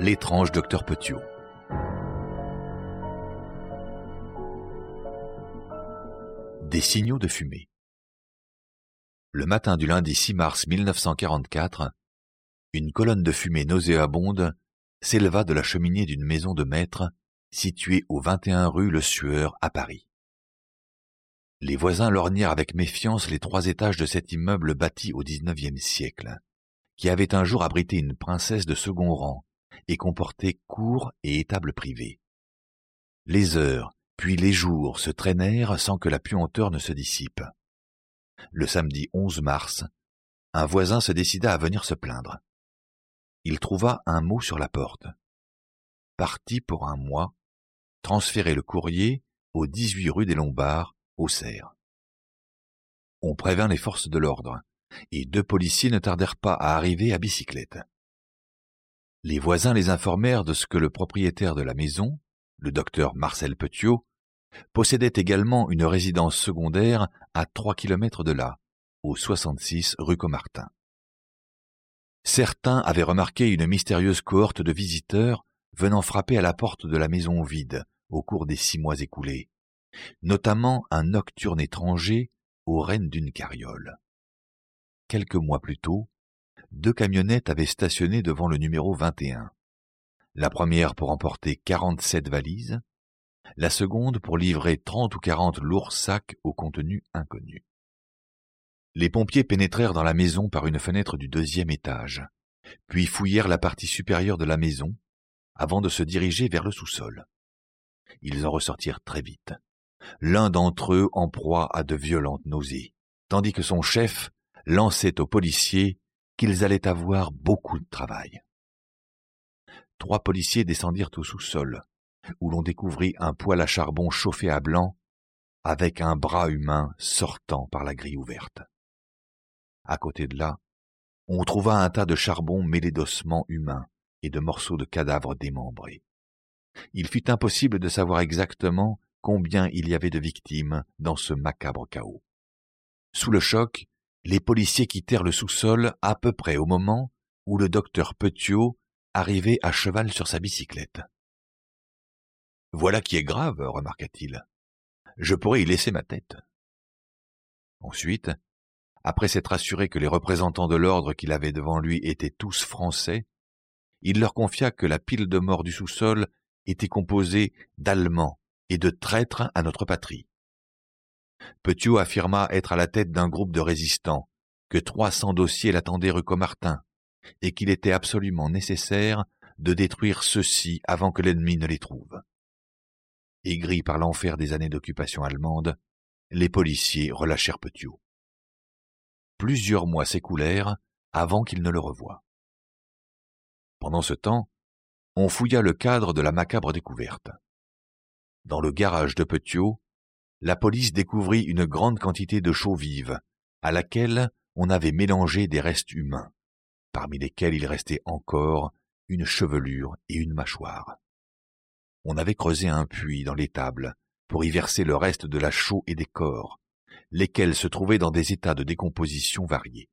l'étrange docteur Petiot. Des signaux de fumée. Le matin du lundi 6 mars 1944, une colonne de fumée nauséabonde s'éleva de la cheminée d'une maison de maître située au 21 rue Le Sueur à Paris. Les voisins lorgnèrent avec méfiance les trois étages de cet immeuble bâti au XIXe siècle, qui avait un jour abrité une princesse de second rang et comportait cour et étable privée. Les heures, puis les jours se traînèrent sans que la puanteur ne se dissipe. Le samedi 11 mars, un voisin se décida à venir se plaindre. Il trouva un mot sur la porte. Parti pour un mois, transférer le courrier au 18 rue des Lombards, au Cerf. On prévint les forces de l'ordre, et deux policiers ne tardèrent pas à arriver à bicyclette. Les voisins les informèrent de ce que le propriétaire de la maison, le docteur Marcel Petiot, possédait également une résidence secondaire à trois kilomètres de là, au 66 rue Comartin. Certains avaient remarqué une mystérieuse cohorte de visiteurs venant frapper à la porte de la maison vide au cours des six mois écoulés, notamment un nocturne étranger aux rênes d'une carriole. Quelques mois plus tôt, deux camionnettes avaient stationné devant le numéro 21. La première pour emporter 47 valises, la seconde pour livrer 30 ou 40 lourds sacs au contenu inconnu. Les pompiers pénétrèrent dans la maison par une fenêtre du deuxième étage, puis fouillèrent la partie supérieure de la maison, avant de se diriger vers le sous-sol. Ils en ressortirent très vite, l'un d'entre eux en proie à de violentes nausées, tandis que son chef lançait aux policiers qu'ils allaient avoir beaucoup de travail. Trois policiers descendirent au sous-sol, où l'on découvrit un poêle à charbon chauffé à blanc, avec un bras humain sortant par la grille ouverte. À côté de là, on trouva un tas de charbon mêlé d'ossements humains et de morceaux de cadavres démembrés. Il fut impossible de savoir exactement combien il y avait de victimes dans ce macabre chaos. Sous le choc, les policiers quittèrent le sous-sol à peu près au moment où le docteur Petiot arrivait à cheval sur sa bicyclette. Voilà qui est grave, remarqua-t-il. Je pourrais y laisser ma tête. Ensuite, après s'être assuré que les représentants de l'ordre qu'il avait devant lui étaient tous français, il leur confia que la pile de morts du sous-sol était composée d'Allemands et de traîtres à notre patrie. Petiot affirma être à la tête d'un groupe de résistants, que trois cents dossiers l'attendaient rue Comartin, et qu'il était absolument nécessaire de détruire ceux-ci avant que l'ennemi ne les trouve. Aigris par l'enfer des années d'occupation allemande, les policiers relâchèrent Petiot. Plusieurs mois s'écoulèrent avant qu'il ne le revoie. Pendant ce temps, on fouilla le cadre de la macabre découverte. Dans le garage de Petiot, la police découvrit une grande quantité de chaux vives, à laquelle on avait mélangé des restes humains, parmi lesquels il restait encore une chevelure et une mâchoire. On avait creusé un puits dans l'étable pour y verser le reste de la chaux et des corps, lesquels se trouvaient dans des états de décomposition variés.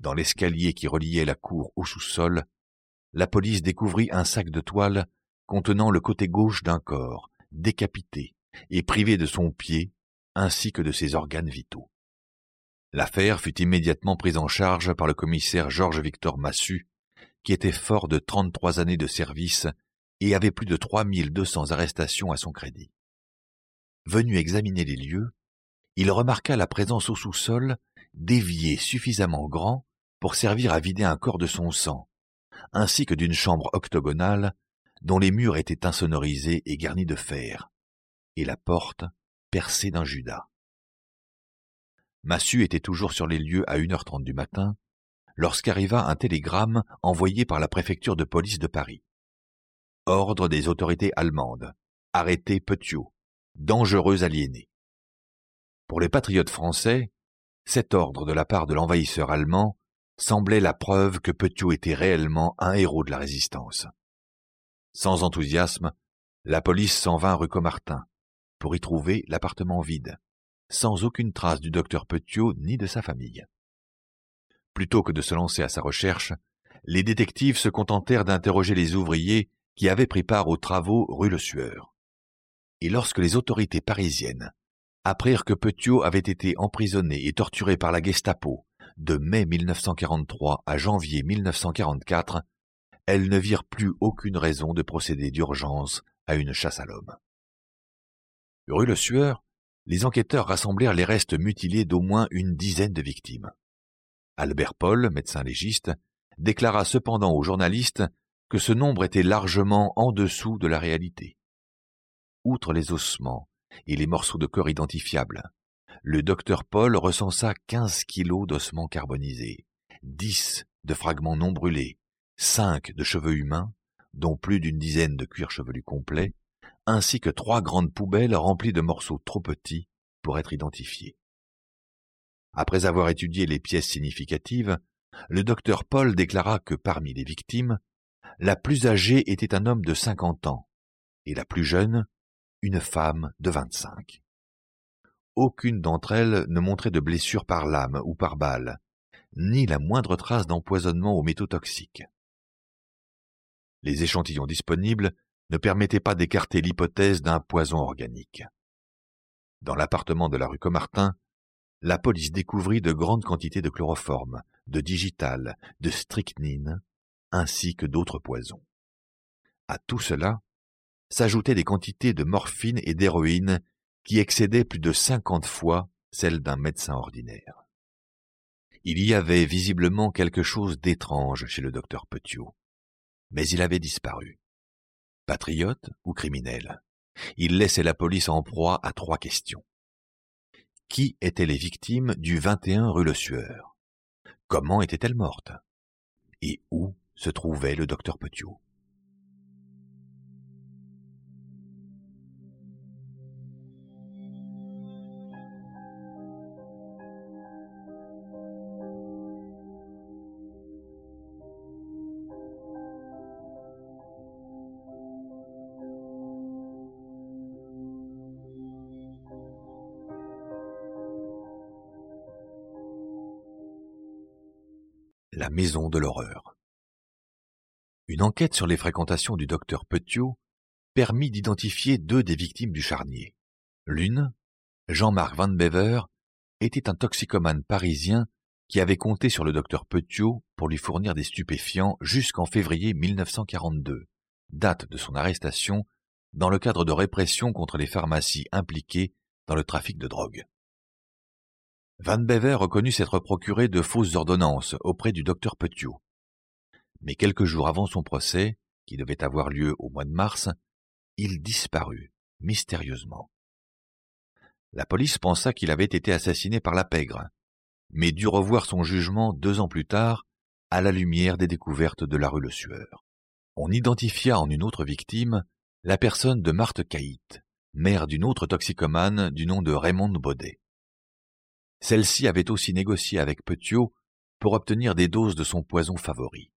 Dans l'escalier qui reliait la cour au sous-sol, la police découvrit un sac de toile contenant le côté gauche d'un corps, décapité, et privé de son pied ainsi que de ses organes vitaux. L'affaire fut immédiatement prise en charge par le commissaire Georges-Victor Massu, qui était fort de trente-trois années de service et avait plus de trois mille deux cents arrestations à son crédit. Venu examiner les lieux, il remarqua la présence au sous-sol d'éviers suffisamment grands pour servir à vider un corps de son sang, ainsi que d'une chambre octogonale dont les murs étaient insonorisés et garnis de fer, et la porte percée d'un judas. Massu était toujours sur les lieux à une heure trente du matin, lorsqu'arriva un télégramme envoyé par la préfecture de police de Paris. Ordre des autorités allemandes. Arrêtez Petiot. Dangereux aliéné. Pour les patriotes français, cet ordre de la part de l'envahisseur allemand semblait la preuve que Petiot était réellement un héros de la résistance. Sans enthousiasme, la police s'en vint rue Comartin, pour y trouver l'appartement vide, sans aucune trace du docteur Petiot ni de sa famille. Plutôt que de se lancer à sa recherche, les détectives se contentèrent d'interroger les ouvriers qui avaient pris part aux travaux rue Le Sueur. Et lorsque les autorités parisiennes apprirent que Petiot avait été emprisonné et torturé par la Gestapo de mai 1943 à janvier 1944, elles ne virent plus aucune raison de procéder d'urgence à une chasse à l'homme. Rue Le Sueur, les enquêteurs rassemblèrent les restes mutilés d'au moins une dizaine de victimes. Albert Paul, médecin légiste, déclara cependant aux journalistes que ce nombre était largement en dessous de la réalité. Outre les ossements et les morceaux de corps identifiables, le docteur Paul recensa 15 kilos d'ossements carbonisés, 10 de fragments non brûlés, 5 de cheveux humains, dont plus d'une dizaine de cuirs chevelus complets, ainsi que trois grandes poubelles remplies de morceaux trop petits pour être identifiés. Après avoir étudié les pièces significatives, le docteur Paul déclara que parmi les victimes, la plus âgée était un homme de cinquante ans et la plus jeune, une femme de vingt-cinq. Aucune d'entre elles ne montrait de blessure par lame ou par balle, ni la moindre trace d'empoisonnement aux métaux toxiques. Les échantillons disponibles ne permettaient pas d'écarter l'hypothèse d'un poison organique. Dans l'appartement de la rue Comartin, la police découvrit de grandes quantités de chloroforme, de digital, de strychnine, ainsi que d'autres poisons. À tout cela s'ajoutaient des quantités de morphine et d'héroïne qui excédaient plus de cinquante fois celles d'un médecin ordinaire. Il y avait visiblement quelque chose d'étrange chez le docteur Petiot, mais il avait disparu. Patriote ou criminel. Il laissait la police en proie à trois questions. Qui étaient les victimes du 21 rue Le Sueur? Comment était-elle morte? Et où se trouvait le docteur Petiot? La maison de l'horreur. Une enquête sur les fréquentations du docteur Petiot permit d'identifier deux des victimes du charnier. L'une, Jean-Marc Van Bever, était un toxicomane parisien qui avait compté sur le docteur Petiot pour lui fournir des stupéfiants jusqu'en février 1942, date de son arrestation dans le cadre de répression contre les pharmacies impliquées dans le trafic de drogue. Van Bever reconnut s'être procuré de fausses ordonnances auprès du docteur Petiot. Mais quelques jours avant son procès, qui devait avoir lieu au mois de mars, il disparut mystérieusement. La police pensa qu'il avait été assassiné par la pègre, mais dut revoir son jugement deux ans plus tard à la lumière des découvertes de la rue Le Sueur. On identifia en une autre victime la personne de Marthe Caït, mère d'une autre toxicomane du nom de Raymond Baudet. Celle-ci avait aussi négocié avec Petiot pour obtenir des doses de son poison favori.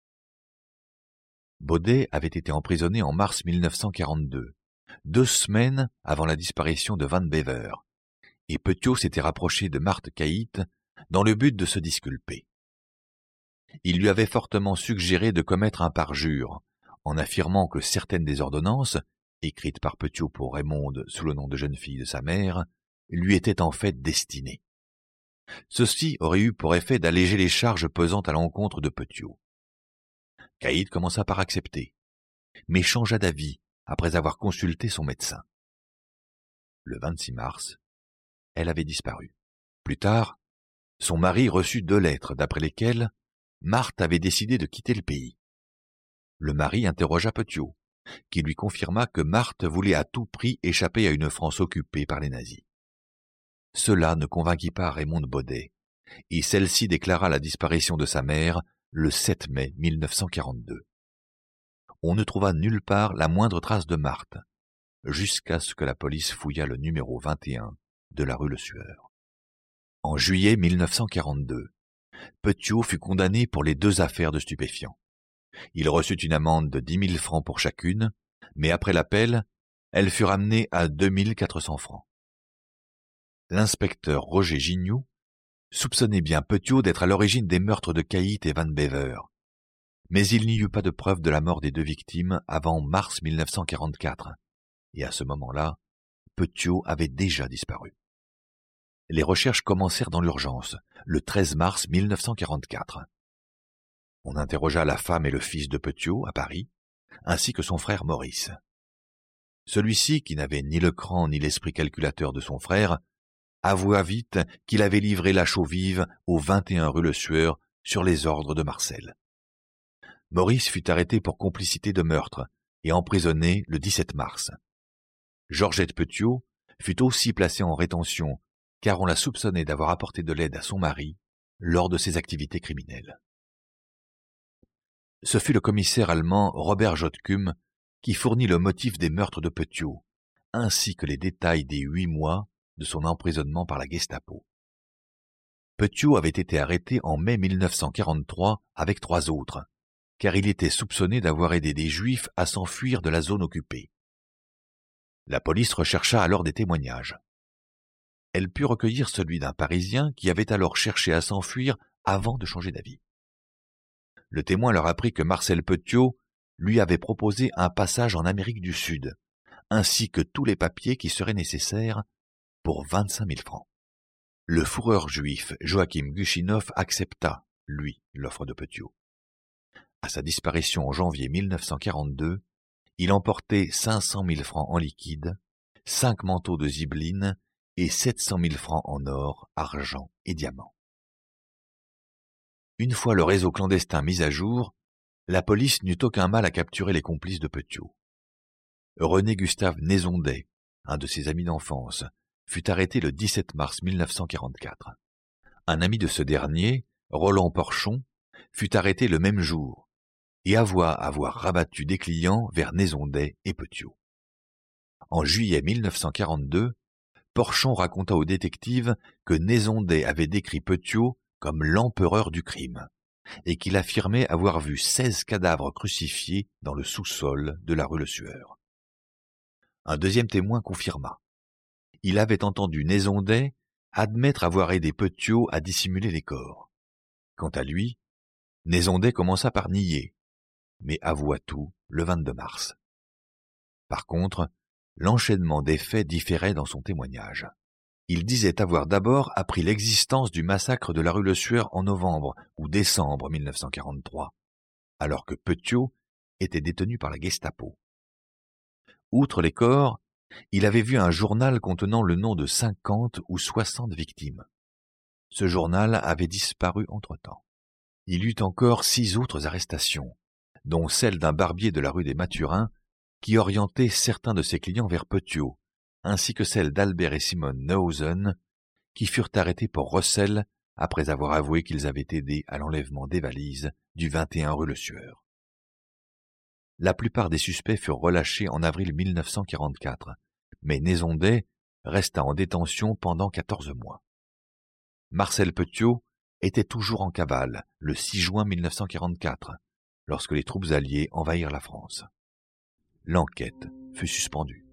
Baudet avait été emprisonné en mars 1942, deux semaines avant la disparition de Van Bever, et Petiot s'était rapproché de Marthe Caït dans le but de se disculper. Il lui avait fortement suggéré de commettre un parjure, en affirmant que certaines des ordonnances, écrites par Petiot pour Raymond sous le nom de jeune fille de sa mère, lui étaient en fait destinées. Ceci aurait eu pour effet d'alléger les charges pesant à l'encontre de Petiot. Caïd commença par accepter, mais changea d'avis après avoir consulté son médecin. Le 26 mars, elle avait disparu. Plus tard, son mari reçut deux lettres d'après lesquelles Marthe avait décidé de quitter le pays. Le mari interrogea Petiot, qui lui confirma que Marthe voulait à tout prix échapper à une France occupée par les nazis. Cela ne convainquit pas Raymond Baudet, et celle-ci déclara la disparition de sa mère le 7 mai 1942. On ne trouva nulle part la moindre trace de Marthe, jusqu'à ce que la police fouilla le numéro 21 de la rue Le Sueur. En juillet 1942, Petiot fut condamné pour les deux affaires de stupéfiants. Il reçut une amende de dix mille francs pour chacune, mais après l'appel, elle fut ramenée à deux mille quatre cents francs l'inspecteur Roger Gignoux soupçonnait bien Petiot d'être à l'origine des meurtres de Caït et Van Bever. Mais il n'y eut pas de preuve de la mort des deux victimes avant mars 1944, et à ce moment-là, Petiot avait déjà disparu. Les recherches commencèrent dans l'urgence, le 13 mars 1944. On interrogea la femme et le fils de Petiot à Paris, ainsi que son frère Maurice. Celui-ci, qui n'avait ni le cran ni l'esprit calculateur de son frère, avoua vite qu'il avait livré la chaux vive au 21 rue Le Sueur sur les ordres de Marcel. Maurice fut arrêté pour complicité de meurtre et emprisonné le 17 mars. Georgette Petiot fut aussi placée en rétention car on la soupçonnait d'avoir apporté de l'aide à son mari lors de ses activités criminelles. Ce fut le commissaire allemand Robert Jotkum qui fournit le motif des meurtres de Petiot, ainsi que les détails des huit mois de son emprisonnement par la Gestapo. Petiot avait été arrêté en mai 1943 avec trois autres, car il était soupçonné d'avoir aidé des Juifs à s'enfuir de la zone occupée. La police rechercha alors des témoignages. Elle put recueillir celui d'un Parisien qui avait alors cherché à s'enfuir avant de changer d'avis. Le témoin leur apprit que Marcel Petiot lui avait proposé un passage en Amérique du Sud, ainsi que tous les papiers qui seraient nécessaires pour vingt-cinq mille francs. Le fourreur juif Joachim Gushinov accepta, lui, l'offre de Petiot. À sa disparition en janvier 1942, il emportait cinq cent mille francs en liquide, cinq manteaux de zibeline et sept cent mille francs en or, argent et diamants. Une fois le réseau clandestin mis à jour, la police n'eut aucun mal à capturer les complices de Petiot. René Gustave Nézondet, un de ses amis d'enfance, fut arrêté le 17 mars 1944. Un ami de ce dernier, Roland Porchon, fut arrêté le même jour et avoua avoir rabattu des clients vers Nézondet et Petiot. En juillet 1942, Porchon raconta au détective que Nézondet avait décrit Petiot comme l'empereur du crime et qu'il affirmait avoir vu seize cadavres crucifiés dans le sous-sol de la rue Le Sueur. Un deuxième témoin confirma il avait entendu Nézondet admettre avoir aidé Petiot à dissimuler les corps. Quant à lui, Nézondet commença par nier, mais avoua tout le 22 mars. Par contre, l'enchaînement des faits différait dans son témoignage. Il disait avoir d'abord appris l'existence du massacre de la rue Le Sueur en novembre ou décembre 1943, alors que Petiot était détenu par la Gestapo. Outre les corps, il avait vu un journal contenant le nom de cinquante ou soixante victimes. Ce journal avait disparu entre-temps. Il eut encore six autres arrestations, dont celle d'un barbier de la rue des Mathurins, qui orientait certains de ses clients vers Petiot, ainsi que celle d'Albert et Simone Neuhausen, qui furent arrêtés pour recel après avoir avoué qu'ils avaient aidé à l'enlèvement des valises du 21 rue Le Sueur la plupart des suspects furent relâchés en avril 1944, mais Nézondet resta en détention pendant quatorze mois. Marcel Petiot était toujours en cavale le 6 juin 1944, lorsque les troupes alliées envahirent la France. L'enquête fut suspendue.